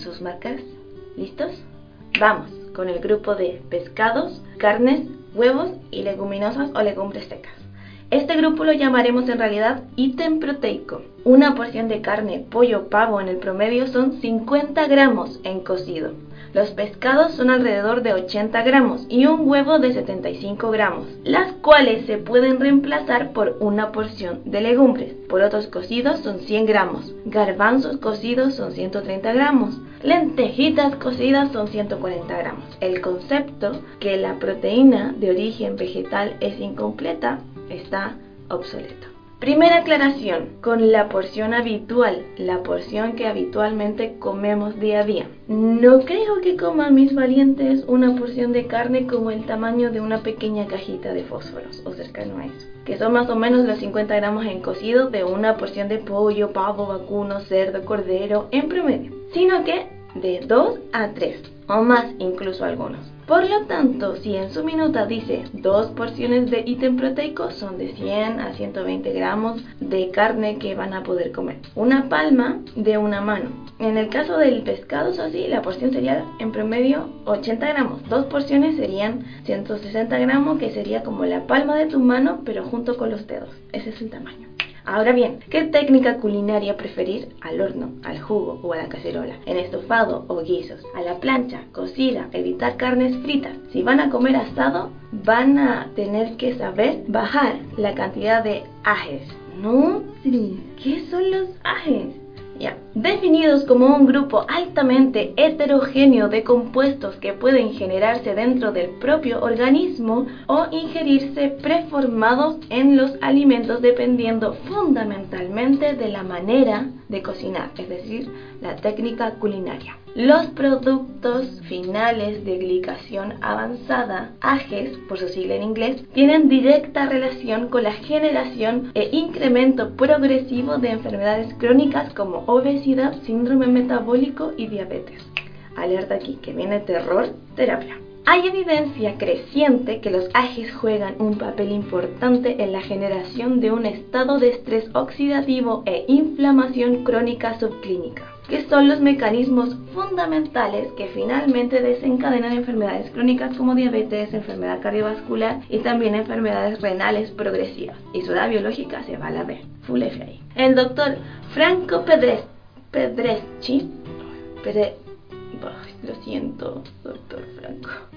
¿En sus marcas? ¿Listos? Vamos con el grupo de pescados, carnes, huevos y leguminosas o legumbres secas. Este grupo lo llamaremos en realidad ítem proteico. Una porción de carne, pollo, pavo en el promedio son 50 gramos en cocido. Los pescados son alrededor de 80 gramos y un huevo de 75 gramos, las cuales se pueden reemplazar por una porción de legumbres. Por otros cocidos son 100 gramos, garbanzos cocidos son 130 gramos, lentejitas cocidas son 140 gramos. El concepto que la proteína de origen vegetal es incompleta está obsoleto. Primera aclaración, con la porción habitual, la porción que habitualmente comemos día a día. No creo que coma mis valientes una porción de carne como el tamaño de una pequeña cajita de fósforos o cercano a eso, que son más o menos los 50 gramos en cocido de una porción de pollo, pavo, vacuno, cerdo, cordero en promedio, sino que de 2 a 3 o más incluso algunos. Por lo tanto, si en su minuta dice dos porciones de ítem proteico, son de 100 a 120 gramos de carne que van a poder comer. Una palma de una mano. En el caso del pescado, eso así, la porción sería en promedio 80 gramos. Dos porciones serían 160 gramos, que sería como la palma de tu mano, pero junto con los dedos. Ese es el tamaño. Ahora bien, ¿qué técnica culinaria preferir? Al horno, al jugo o a la cacerola, en estofado o guisos, a la plancha, cocida, evitar carnes fritas. Si van a comer asado, van a tener que saber bajar la cantidad de ajes. ¿No? ¿Qué son los ajes? Definidos como un grupo altamente heterogéneo de compuestos que pueden generarse dentro del propio organismo o ingerirse preformados en los alimentos dependiendo fundamentalmente de la manera de cocinar, es decir, la técnica culinaria. Los productos finales de glicación avanzada, AGES por su sigla en inglés, tienen directa relación con la generación e incremento progresivo de enfermedades crónicas como obesidad, síndrome metabólico y diabetes. Alerta aquí, que viene terror, terapia. Hay evidencia creciente que los AGEs juegan un papel importante en la generación de un estado de estrés oxidativo e inflamación crónica subclínica, que son los mecanismos fundamentales que finalmente desencadenan enfermedades crónicas como diabetes, enfermedad cardiovascular y también enfermedades renales progresivas. Y su edad biológica se va a la B. Full F. El doctor Franco Pedres, Pedreschi, lo siento, doctor Franco.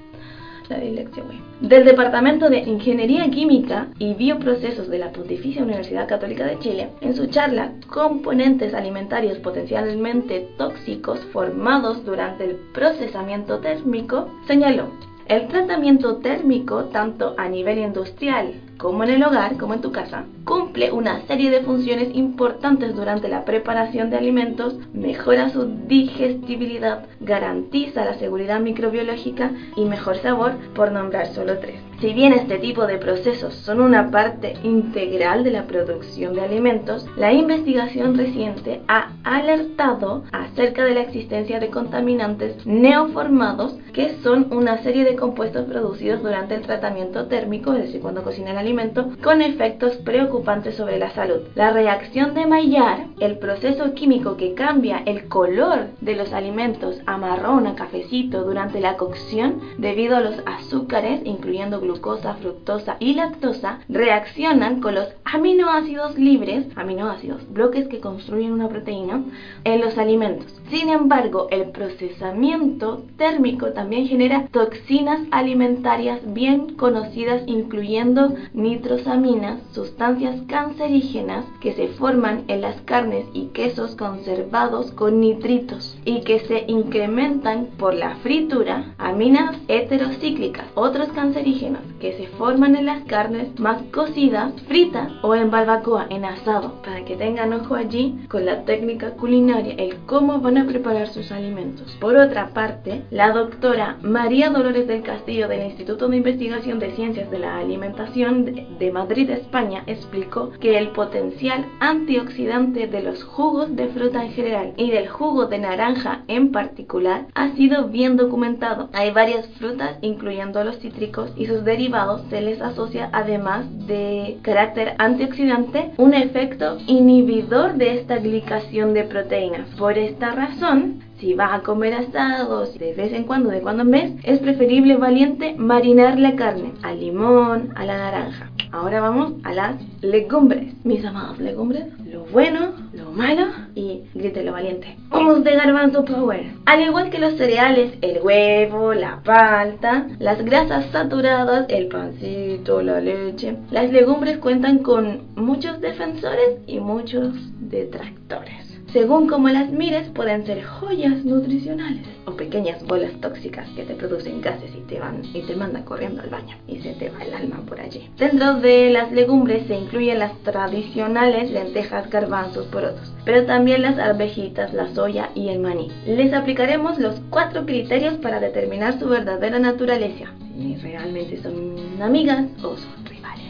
Del Departamento de Ingeniería Química y Bioprocesos de la Pontificia Universidad Católica de Chile, en su charla Componentes alimentarios potencialmente tóxicos formados durante el procesamiento térmico, señaló el tratamiento térmico, tanto a nivel industrial como en el hogar, como en tu casa, cumple una serie de funciones importantes durante la preparación de alimentos, mejora su digestibilidad, garantiza la seguridad microbiológica y mejor sabor, por nombrar solo tres. Si bien este tipo de procesos son una parte integral de la producción de alimentos, la investigación reciente ha alertado acerca de la existencia de contaminantes neoformados que son una serie de compuestos producidos durante el tratamiento térmico, es decir, cuando cocina el alimento, con efectos preocupantes sobre la salud. La reacción de Maillard, el proceso químico que cambia el color de los alimentos a marrón a cafecito durante la cocción debido a los azúcares, incluyendo glucosa, fructosa y lactosa, reaccionan con los aminoácidos libres, aminoácidos, bloques que construyen una proteína, en los alimentos. Sin embargo, el procesamiento térmico también genera toxinas alimentarias bien conocidas, incluyendo nitrosaminas, sustancias cancerígenas que se forman en las carnes y quesos conservados con nitritos y que se incrementan por la fritura, aminas heterocíclicas, otros cancerígenos que se forman en las carnes más cocidas, fritas o en barbacoa, en asado, para que tengan ojo allí con la técnica culinaria, el cómo van a para preparar sus alimentos. Por otra parte, la doctora María Dolores del Castillo del Instituto de Investigación de Ciencias de la Alimentación de Madrid, España, explicó que el potencial antioxidante de los jugos de fruta en general y del jugo de naranja en particular ha sido bien documentado. Hay varias frutas, incluyendo los cítricos y sus derivados, se les asocia además de carácter antioxidante un efecto inhibidor de esta glicación de proteínas. Por esta razón, si vas a comer asados de vez en cuando, de cuando en vez, es preferible valiente marinar la carne al limón, a la naranja. Ahora vamos a las legumbres. Mis amados legumbres, lo bueno, lo malo y grite lo valiente. Vamos de garbanzo power. Al igual que los cereales, el huevo, la palta, las grasas saturadas, el pancito, la leche, las legumbres cuentan con muchos defensores y muchos detractores. Según como las mires, pueden ser joyas nutricionales o pequeñas bolas tóxicas que te producen gases y te van y te mandan corriendo al baño y se te va el alma por allí. Dentro de las legumbres se incluyen las tradicionales lentejas, garbanzos, porotos, pero también las arvejitas, la soya y el maní. Les aplicaremos los cuatro criterios para determinar su verdadera naturaleza, si realmente son amigas o son rivales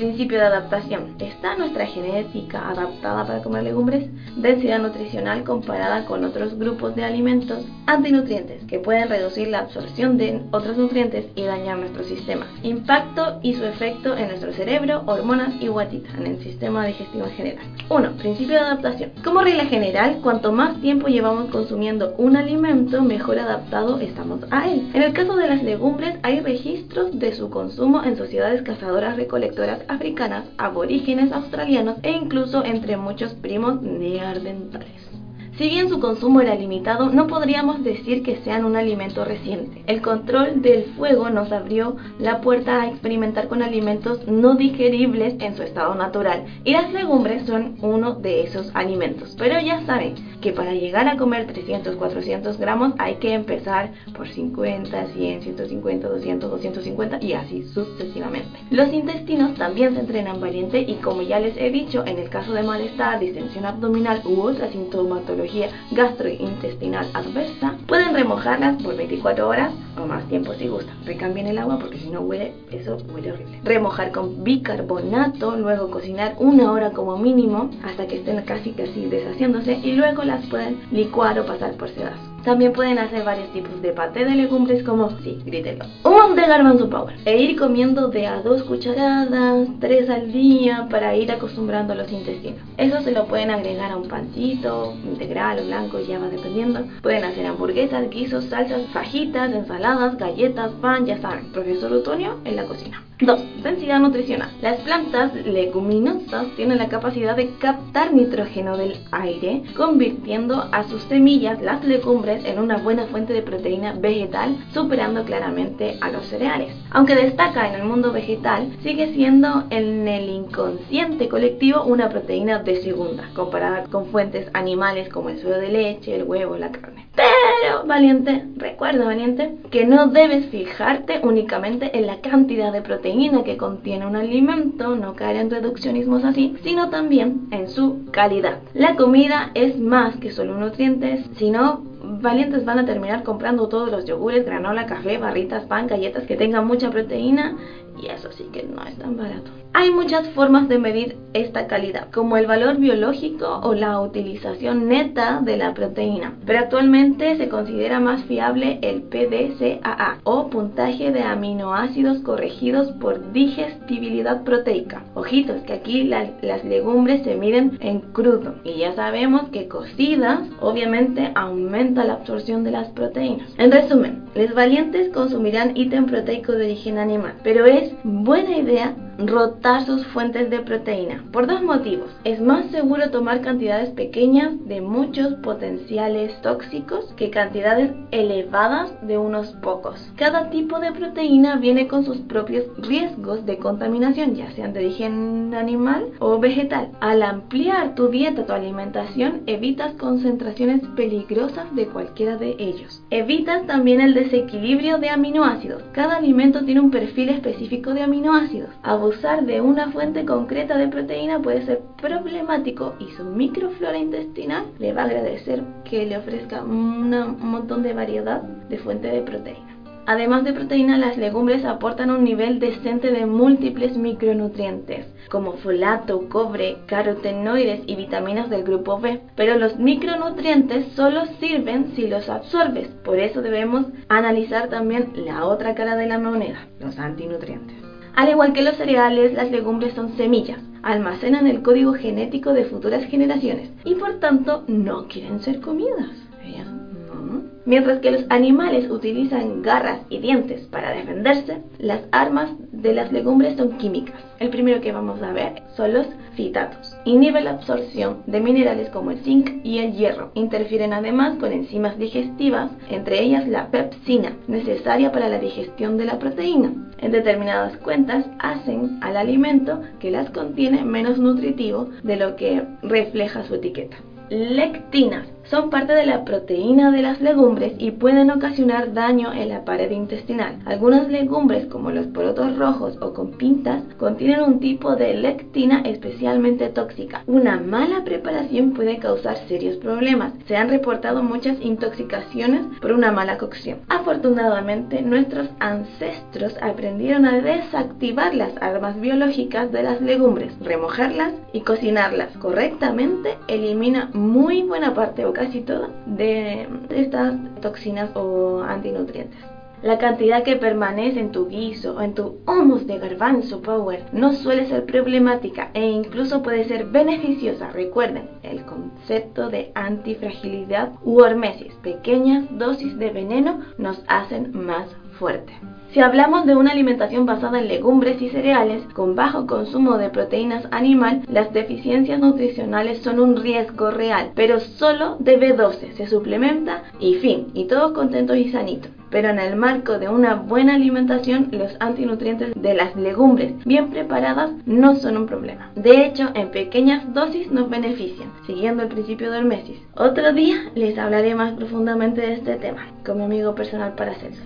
principio de adaptación. Está nuestra genética adaptada para comer legumbres, densidad nutricional comparada con otros grupos de alimentos, antinutrientes que pueden reducir la absorción de otros nutrientes y dañar nuestro sistema, impacto y su efecto en nuestro cerebro, hormonas y guatita, en el sistema digestivo en general. 1. Principio de adaptación. Como regla general, cuanto más tiempo llevamos consumiendo un alimento, mejor adaptado estamos a él. En el caso de las legumbres, hay registros de su consumo en sociedades cazadoras recolectoras africanas, aborígenes australianos e incluso entre muchos primos neandertales. Si bien su consumo era limitado, no podríamos decir que sean un alimento reciente. El control del fuego nos abrió la puerta a experimentar con alimentos no digeribles en su estado natural, y las legumbres son uno de esos alimentos. Pero ya saben que para llegar a comer 300, 400 gramos hay que empezar por 50, 100, 150, 200, 250 y así sucesivamente. Los intestinos también se entrenan valiente y como ya les he dicho, en el caso de malestar, distensión abdominal u otra sintomatología gastrointestinal adversa, pueden remojarlas por 24 horas o más tiempo si gustan. Recambien el agua porque si no huele, eso huele horrible. Remojar con bicarbonato, luego cocinar una hora como mínimo hasta que estén casi casi deshaciéndose y luego las pueden licuar o pasar por sedazo. También pueden hacer varios tipos de paté de legumbres como, sí, grítelo, un de garbanzo power. E ir comiendo de a dos cucharadas, tres al día para ir acostumbrando los intestinos. Eso se lo pueden agregar a un pancito, integral o blanco, ya va dependiendo. Pueden hacer hamburguesas, guisos, salsas, fajitas, ensaladas, galletas, pan, ya saben. Profesor Utonio en la cocina. 2. Densidad nutricional. Las plantas leguminosas tienen la capacidad de captar nitrógeno del aire, convirtiendo a sus semillas, las legumbres, en una buena fuente de proteína vegetal, superando claramente a los cereales. Aunque destaca en el mundo vegetal, sigue siendo en el inconsciente colectivo una proteína de segunda, comparada con fuentes animales como el suero de leche, el huevo, la carne. Valiente, recuerda, valiente, que no debes fijarte únicamente en la cantidad de proteína que contiene un alimento, no caer en reduccionismos así, sino también en su calidad. La comida es más que solo nutrientes, sino valientes van a terminar comprando todos los yogures, granola, café, barritas, pan, galletas que tengan mucha proteína y eso sí que no es tan barato. Hay muchas formas de medir esta calidad, como el valor biológico o la utilización neta de la proteína, pero actualmente se considera más fiable el PDCAA o puntaje de aminoácidos corregidos por digestibilidad proteica. Ojitos, que aquí las legumbres se miden en crudo y ya sabemos que cocidas obviamente aumenta la absorción de las proteínas. En resumen, los valientes consumirán ítem proteico de origen animal, pero es buena idea rotar sus fuentes de proteína por dos motivos. Es más seguro tomar cantidades pequeñas de muchos potenciales tóxicos que cantidades elevadas de unos pocos. Cada tipo de proteína viene con sus propios riesgos de contaminación, ya sean de origen animal o vegetal. Al ampliar tu dieta, tu alimentación, evitas concentraciones peligrosas de cualquiera de ellos. Evitas también el desequilibrio de aminoácidos. Cada alimento tiene un perfil específico de aminoácidos abusar de una fuente concreta de proteína puede ser problemático y su microflora intestinal le va a agradecer que le ofrezca un montón de variedad de fuente de proteína. Además de proteína, las legumbres aportan un nivel decente de múltiples micronutrientes, como folato, cobre, carotenoides y vitaminas del grupo B. Pero los micronutrientes solo sirven si los absorbes, por eso debemos analizar también la otra cara de la moneda, los antinutrientes. Al igual que los cereales, las legumbres son semillas, almacenan el código genético de futuras generaciones y por tanto no quieren ser comidas. Mientras que los animales utilizan garras y dientes para defenderse, las armas de las legumbres son químicas. El primero que vamos a ver son los fitatos. Inhiben la absorción de minerales como el zinc y el hierro. Interfieren además con enzimas digestivas, entre ellas la pepsina, necesaria para la digestión de la proteína. En determinadas cuentas hacen al alimento que las contiene menos nutritivo de lo que refleja su etiqueta. Lectinas son parte de la proteína de las legumbres y pueden ocasionar daño en la pared intestinal. Algunas legumbres, como los porotos rojos o con pintas, contienen un tipo de lectina especialmente tóxica. Una mala preparación puede causar serios problemas. Se han reportado muchas intoxicaciones por una mala cocción. Afortunadamente, nuestros ancestros aprendieron a desactivar las armas biológicas de las legumbres. Remojarlas y cocinarlas correctamente elimina muy buena parte o casi todo de estas toxinas o antinutrientes. La cantidad que permanece en tu guiso o en tu humus de garbanzo power no suele ser problemática e incluso puede ser beneficiosa. Recuerden el concepto de antifragilidad u hormesis. Pequeñas dosis de veneno nos hacen más fuerte. Si hablamos de una alimentación basada en legumbres y cereales con bajo consumo de proteínas animal, las deficiencias nutricionales son un riesgo real, pero solo de B12 se suplementa y fin, y todos contentos y sanitos. Pero en el marco de una buena alimentación, los antinutrientes de las legumbres bien preparadas no son un problema. De hecho, en pequeñas dosis nos benefician, siguiendo el principio del mesis. Otro día les hablaré más profundamente de este tema con mi amigo personal Paracelso.